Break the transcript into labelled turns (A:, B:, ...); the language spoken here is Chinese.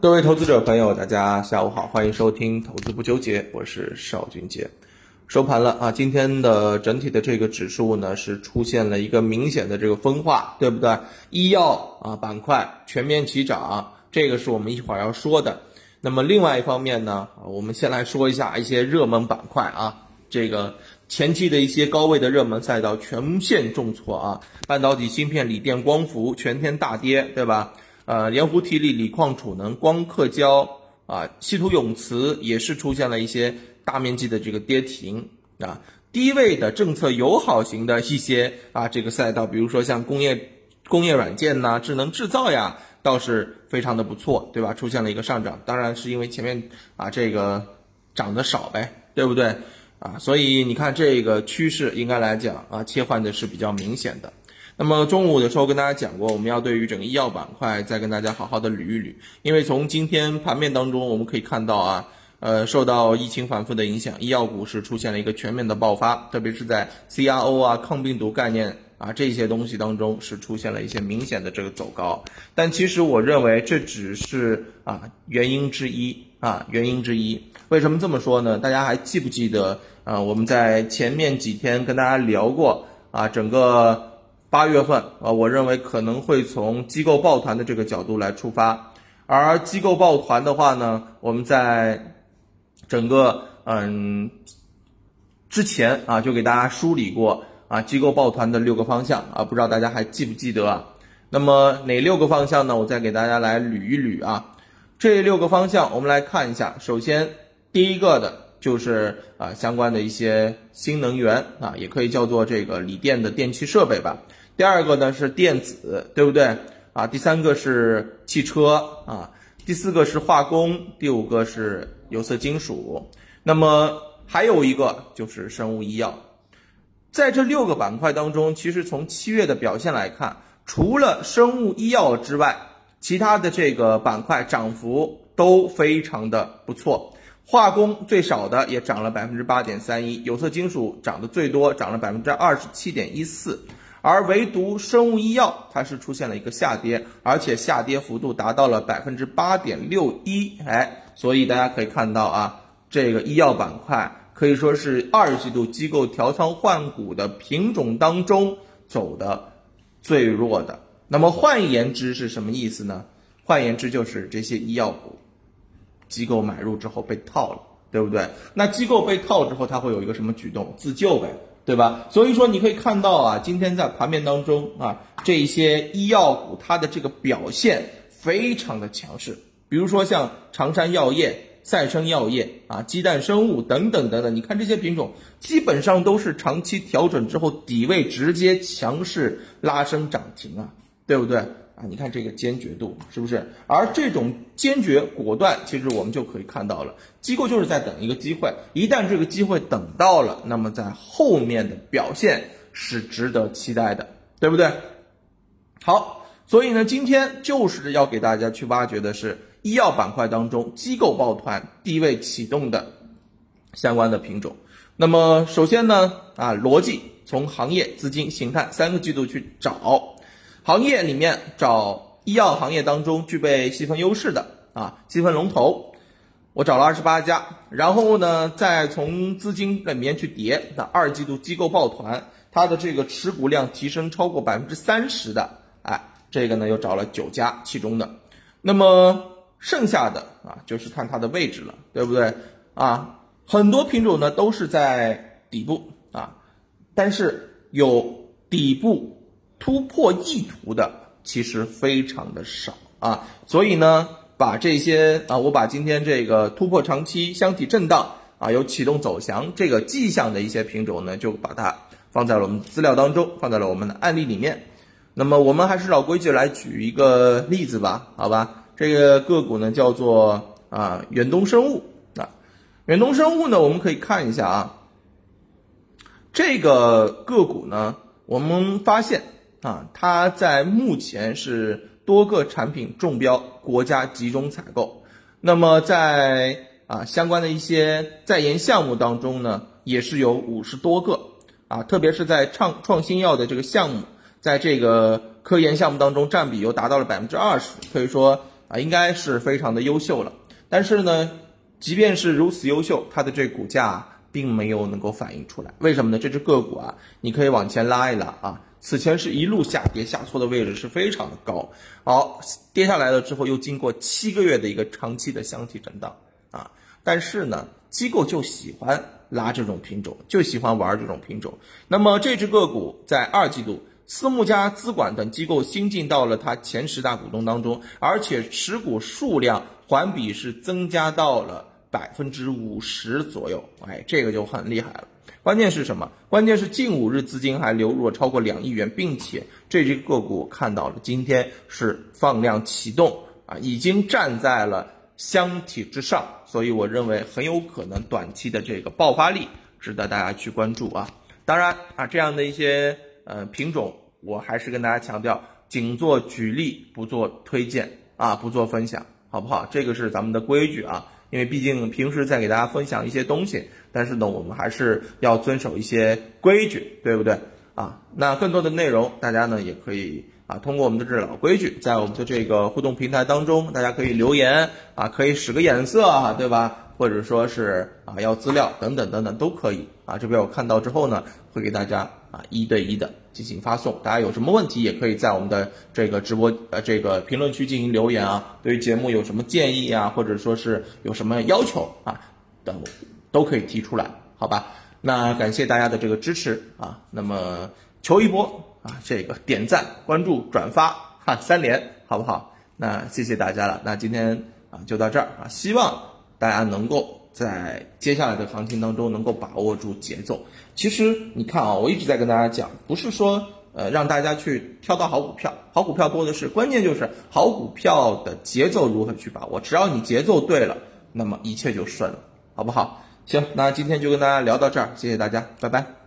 A: 各位投资者朋友，大家下午好，欢迎收听《投资不纠结》，我是邵军杰。收盘了啊，今天的整体的这个指数呢是出现了一个明显的这个分化，对不对？医药啊板块全面齐涨，这个是我们一会儿要说的。那么另外一方面呢，我们先来说一下一些热门板块啊，这个前期的一些高位的热门赛道全线重挫啊，半导体芯片、锂电、光伏全天大跌，对吧？呃，盐湖提锂、锂矿储能、光刻胶啊，稀土永磁也是出现了一些大面积的这个跌停啊。低位的政策友好型的一些啊这个赛道，比如说像工业工业软件呐、智能制造呀，倒是非常的不错，对吧？出现了一个上涨，当然是因为前面啊这个涨得少呗，对不对？啊，所以你看这个趋势应该来讲啊，切换的是比较明显的。那么中午的时候跟大家讲过，我们要对于整个医药板块再跟大家好好的捋一捋，因为从今天盘面当中我们可以看到啊，呃，受到疫情反复的影响，医药股是出现了一个全面的爆发，特别是在 CRO 啊、抗病毒概念啊这些东西当中是出现了一些明显的这个走高，但其实我认为这只是啊原因之一啊原因之一。为什么这么说呢？大家还记不记得啊？我们在前面几天跟大家聊过啊，整个。八月份啊，我认为可能会从机构抱团的这个角度来出发，而机构抱团的话呢，我们在整个嗯之前啊就给大家梳理过啊机构抱团的六个方向啊，不知道大家还记不记得啊？那么哪六个方向呢？我再给大家来捋一捋啊，这六个方向我们来看一下。首先第一个的就是啊相关的一些新能源啊，也可以叫做这个锂电的电气设备吧。第二个呢是电子，对不对啊？第三个是汽车啊，第四个是化工，第五个是有色金属，那么还有一个就是生物医药。在这六个板块当中，其实从七月的表现来看，除了生物医药之外，其他的这个板块涨幅都非常的不错。化工最少的也涨了百分之八点三一，有色金属涨得最多，涨了百分之二十七点一四。而唯独生物医药，它是出现了一个下跌，而且下跌幅度达到了百分之八点六一，哎，所以大家可以看到啊，这个医药板块可以说是二季度机构调仓换股的品种当中走的最弱的。那么换言之是什么意思呢？换言之就是这些医药股，机构买入之后被套了，对不对？那机构被套之后，它会有一个什么举动？自救呗。对吧？所以说你可以看到啊，今天在盘面当中啊，这些医药股它的这个表现非常的强势。比如说像长山药业、赛生药业啊、鸡蛋生物等等等等，你看这些品种基本上都是长期调整之后底位直接强势拉升涨停啊，对不对？啊，你看这个坚决度是不是？而这种坚决果断，其实我们就可以看到了，机构就是在等一个机会，一旦这个机会等到了，那么在后面的表现是值得期待的，对不对？好，所以呢，今天就是要给大家去挖掘的是医药板块当中机构抱团低位启动的相关的品种。那么首先呢，啊，逻辑从行业、资金、形态三个季度去找。行业里面找医药行业当中具备细分优势的啊，细分龙头，我找了二十八家，然后呢，再从资金里面去叠，那二季度机构抱团，它的这个持股量提升超过百分之三十的，哎，这个呢又找了九家其中的，那么剩下的啊，就是看它的位置了，对不对啊？很多品种呢都是在底部啊，但是有底部。突破意图的其实非常的少啊，所以呢，把这些啊，我把今天这个突破长期箱体震荡啊，有启动走强这个迹象的一些品种呢，就把它放在了我们资料当中，放在了我们的案例里面。那么我们还是老规矩来举一个例子吧，好吧？这个个股呢叫做啊远东生物啊，远东生物呢，我们可以看一下啊，这个个股呢，我们发现。啊，它在目前是多个产品中标，国家集中采购。那么在啊相关的一些在研项目当中呢，也是有五十多个啊，特别是在创创新药的这个项目，在这个科研项目当中占比又达到了百分之二十，可以说啊，应该是非常的优秀了。但是呢，即便是如此优秀，它的这股价并没有能够反映出来。为什么呢？这只个股啊，你可以往前拉一拉啊，此前是一路下跌下挫的位置是非常的高，好，跌下来了之后又经过七个月的一个长期的箱体震荡啊，但是呢，机构就喜欢拉这种品种，就喜欢玩这种品种。那么这只个股在二季度。私募加资管等机构新进到了它前十大股东当中，而且持股数量环比是增加到了百分之五十左右，哎，这个就很厉害了。关键是什么？关键是近五日资金还流入了超过两亿元，并且这只个股看到了今天是放量启动啊，已经站在了箱体之上，所以我认为很有可能短期的这个爆发力值得大家去关注啊。当然啊，这样的一些呃品种。我还是跟大家强调，仅做举例，不做推荐啊，不做分享，好不好？这个是咱们的规矩啊，因为毕竟平时在给大家分享一些东西，但是呢，我们还是要遵守一些规矩，对不对啊？那更多的内容，大家呢也可以啊，通过我们的这老规矩，在我们的这个互动平台当中，大家可以留言啊，可以使个眼色啊，对吧？或者说是啊要资料等等等等都可以啊，这边我看到之后呢，会给大家啊一对一的进行发送。大家有什么问题，也可以在我们的这个直播呃这个评论区进行留言啊。对于节目有什么建议啊，或者说是有什么要求啊等，都可以提出来，好吧？那感谢大家的这个支持啊，那么求一波啊，这个点赞、关注、转发哈三连，好不好？那谢谢大家了，那今天啊就到这儿啊，希望。大家能够在接下来的行情当中能够把握住节奏。其实你看啊，我一直在跟大家讲，不是说呃让大家去挑到好股票，好股票多的是，关键就是好股票的节奏如何去把握。只要你节奏对了，那么一切就顺了，好不好？行，那今天就跟大家聊到这儿，谢谢大家，拜拜。